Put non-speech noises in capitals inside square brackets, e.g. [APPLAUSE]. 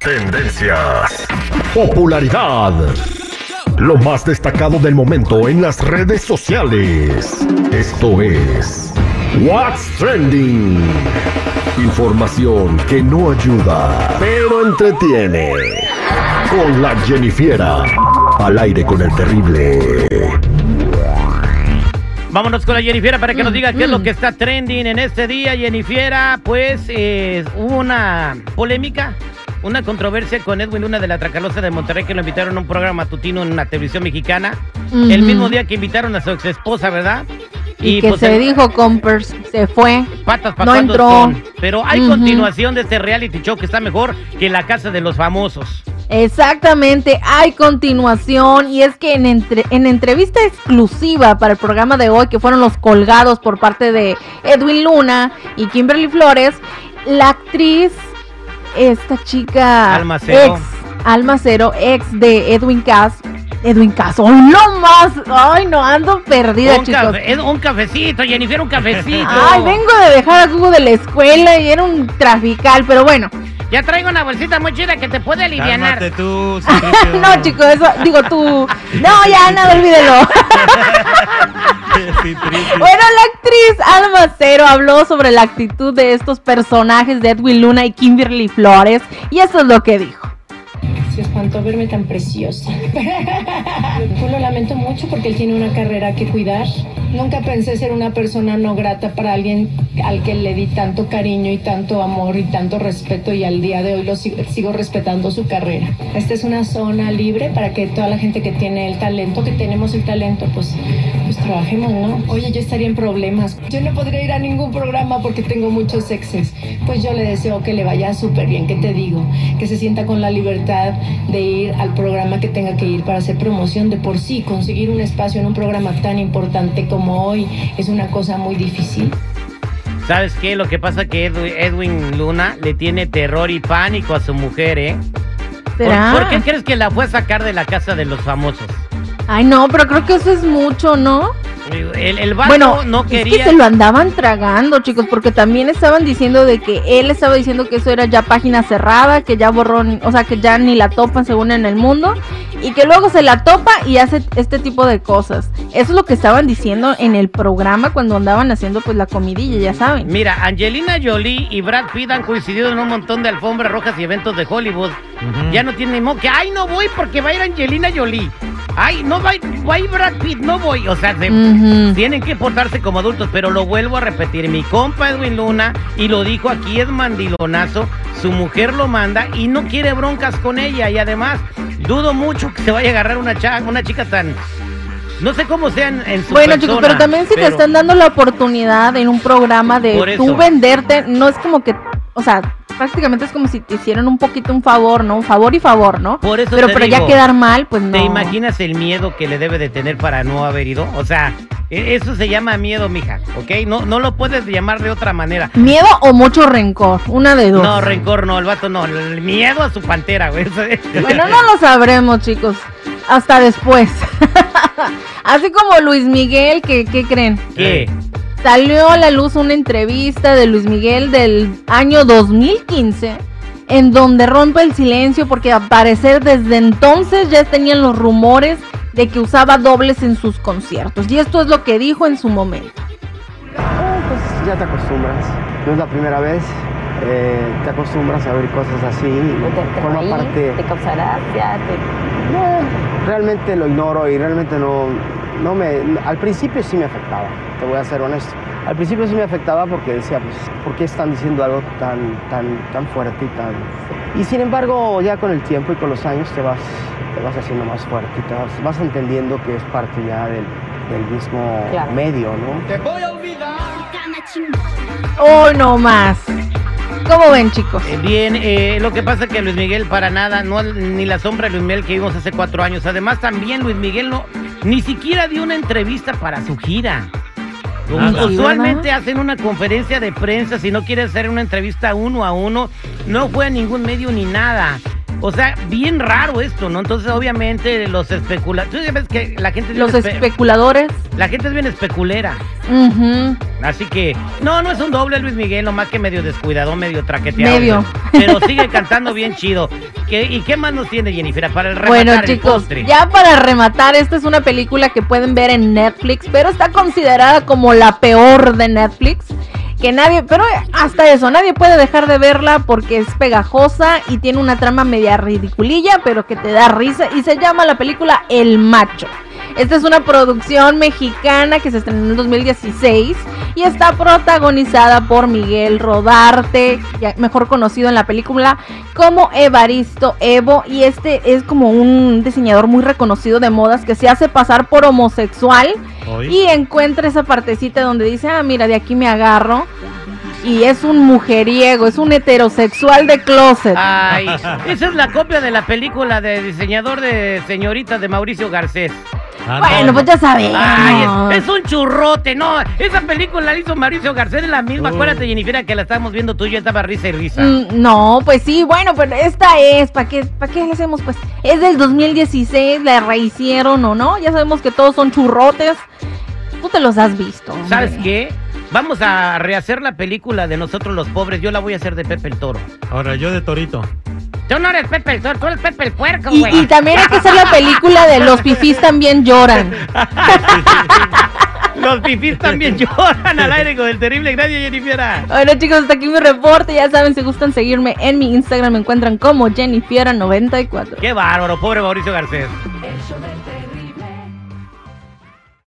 Tendencias. Popularidad. Lo más destacado del momento en las redes sociales. Esto es What's Trending. Información que no ayuda, pero entretiene. Con la Jennifiera. Al aire con el terrible. Vámonos con la Jennifiera para que nos diga qué es lo que está trending en este día. Jennifiera, pues eh, hubo una polémica, una controversia con Edwin Luna de la Tracalosa de Monterrey que lo invitaron a un programa matutino en una televisión mexicana. El mismo día que invitaron a su ex esposa, ¿verdad? Y, que pues, se el- dijo Compers, se fue. Patas no entró. son. Pero hay continuación de este reality show que está mejor que la casa de los famosos. Exactamente, hay continuación y es que en, entre- en entrevista exclusiva para el programa de hoy, que fueron los colgados por parte de Edwin Luna y Kimberly Flores, la actriz, esta chica Alma Cero. ex, Alma Cero, ex de Edwin Cass, Edwin Cass, ¡oh, no más! ¡Ay, no, ando perdida, Un, chicos! cafe- es un cafecito, Jennifer, un cafecito. [LAUGHS] Ay, vengo de dejar a Google de la escuela y era un trafical, pero bueno. Ya traigo una bolsita muy chida que te puede tú, [LAUGHS] Citripio. no, chicos, eso, digo tú. No, ya, nada, olvídelo. [LAUGHS] Bueno, la actriz Alma Cero habló sobre la actitud de estos personajes de Edwin Luna y Kimberly Flores y eso es lo que dijo. Se espantó verme tan preciosa. [LAUGHS] Yo lo lamento mucho porque él tiene una carrera que cuidar. Nunca pensé ser una persona no grata para alguien al que le di tanto cariño y tanto amor y tanto respeto y al día de hoy lo sigo, sigo respetando su carrera. Esta es una zona libre para que toda la gente que tiene el talento, que tenemos el talento, pues, pues trabajemos, ¿no? Oye, yo estaría en problemas. Yo no podría ir a ningún programa porque tengo muchos exes. Pues yo le deseo que le vaya súper bien, ¿qué te digo? Que se sienta con la libertad de ir al programa que tenga que ir para hacer promoción de por sí. Conseguir un espacio en un programa tan importante como hoy es una cosa muy difícil. ¿Sabes qué? Lo que pasa que Edwi- Edwin Luna le tiene terror y pánico a su mujer, ¿eh? ¿Por, ¿Será? por qué crees que la fue a sacar de la casa de los famosos? Ay, no, pero creo que eso es mucho, ¿no? El, el vato Bueno, no es quería... que se lo andaban tragando, chicos, porque también estaban diciendo de que él estaba diciendo que eso era ya página cerrada, que ya borró, o sea, que ya ni la topan según en el mundo, y que luego se la topa y hace este tipo de cosas. Eso es lo que estaban diciendo en el programa cuando andaban haciendo pues la comidilla, ya saben. Mira, Angelina Jolie y Brad Pitt han coincidido en un montón de alfombras rojas y eventos de Hollywood. Ya no tiene ni modo que, ay, no voy porque va a ir Angelina Jolie. Ay, no va, va a ir Brad Pitt, no voy. O sea, se- tienen que portarse como adultos, pero lo vuelvo a repetir. Mi compa Edwin Luna, y lo dijo aquí, es mandilonazo. Su mujer lo manda y no quiere broncas con ella. Y además, dudo mucho que se vaya a agarrar una, cha- una chica tan... No sé cómo sean en su Bueno, chicos, pero también si te están dando la oportunidad en un programa de tú venderte, no es como que, o sea, prácticamente es como si te hicieran un poquito un favor, ¿no? Un favor y favor, ¿no? Por eso pero te pero ya digo, quedar mal, pues no. ¿Te imaginas el miedo que le debe de tener para no haber ido? O sea, e- eso se llama miedo, mija, ¿ok? No, no lo puedes llamar de otra manera. ¿Miedo o mucho rencor? Una de dos. No, rencor no, el vato no, el miedo a su pantera, güey. [LAUGHS] Bueno, no lo sabremos, chicos. Hasta después. [LAUGHS] Así como Luis Miguel, que, ¿qué creen? ¿Qué? Salió a la luz una entrevista de Luis Miguel del año 2015 en donde rompe el silencio porque al parecer desde entonces ya tenían los rumores de que usaba dobles en sus conciertos. Y esto es lo que dijo en su momento. Ah, pues ya te acostumbras. No es la primera vez. eh, te acostumbras a ver cosas así. Forma parte. te causa gracia, te... No, realmente lo ignoro y realmente no, no me. Al principio sí me afectaba, te voy a ser honesto. Al principio sí me afectaba porque decía, pues, ¿por qué están diciendo algo tan, tan, tan fuerte y tan. Y sin embargo, ya con el tiempo y con los años te vas, te vas haciendo más fuerte y te vas, vas entendiendo que es parte ya del, del mismo Claro. medio, ¿no? Hoy no más. ¿Cómo ven, chicos? Eh, Bien, eh, lo que pasa es que Luis Miguel para nada, no ni la sombra de Luis Miguel que vimos hace cuatro años. Además también Luis Miguel no, ni siquiera dio una entrevista para su gira. Nada. Usualmente hacen una conferencia de prensa si no quiere hacer una entrevista uno a uno. No fue a ningún medio ni nada. O sea, bien raro esto, ¿no? Entonces, obviamente, los especuladores. Tú sabes que la gente es bien Los espe- especuladores. la gente es bien especulera. Ujú. Así que, no, no es un doble Luis Miguel, nomás que medio descuidado, medio traqueteado. Medio. Pero sigue cantando bien chido. ¿Qué, ¿Y qué más nos tiene Jennifer para el rematar Bueno chicos, ya para rematar, esta es una película que pueden ver en Netflix, pero está considerada como la peor de Netflix. Que nadie, pero hasta eso, nadie puede dejar de verla porque es pegajosa y tiene una trama media ridiculilla, pero que te da risa y se llama la película El Macho. Esta es una producción mexicana que se estrenó en el 2016 y está protagonizada por Miguel Rodarte, mejor conocido en la película como Evaristo Evo y este es como un diseñador muy reconocido de modas que se hace pasar por homosexual y encuentra esa partecita donde dice, ah, mira, de aquí me agarro. Y es un mujeriego, es un heterosexual de closet. Ay, [LAUGHS] esa es la copia de la película de diseñador de señoritas de Mauricio Garcés. Bueno, no. pues ya sabemos. Ay, es, es un churrote, no. Esa película la hizo Mauricio Garcés, es la misma. Acuérdate, Jennifer, que la estábamos viendo tú y yo estaba risa y risa. Mm, no, pues sí, bueno, pero esta es, ¿para qué, ¿para qué le hacemos? Pues es del 2016, la rehicieron o no, ya sabemos que todos son churrotes. Tú te los has visto. hombre. ¿Sabes qué? Vamos a rehacer la película de nosotros los pobres. Yo la voy a hacer de Pepe el Toro. Ahora yo de Torito. Tú no eres Pepe el Toro, tú eres Pepe el Puerco, Y, güey. y también hay que hacer la película de los fifís también lloran. [LAUGHS] Los pipis también lloran al aire con el terrible. Gracias, Jennifer. Bueno chicos, hasta aquí mi reporte. Ya saben, si gustan seguirme en mi Instagram, me encuentran como Jennifiera94. Qué bárbaro, pobre Mauricio Garcés.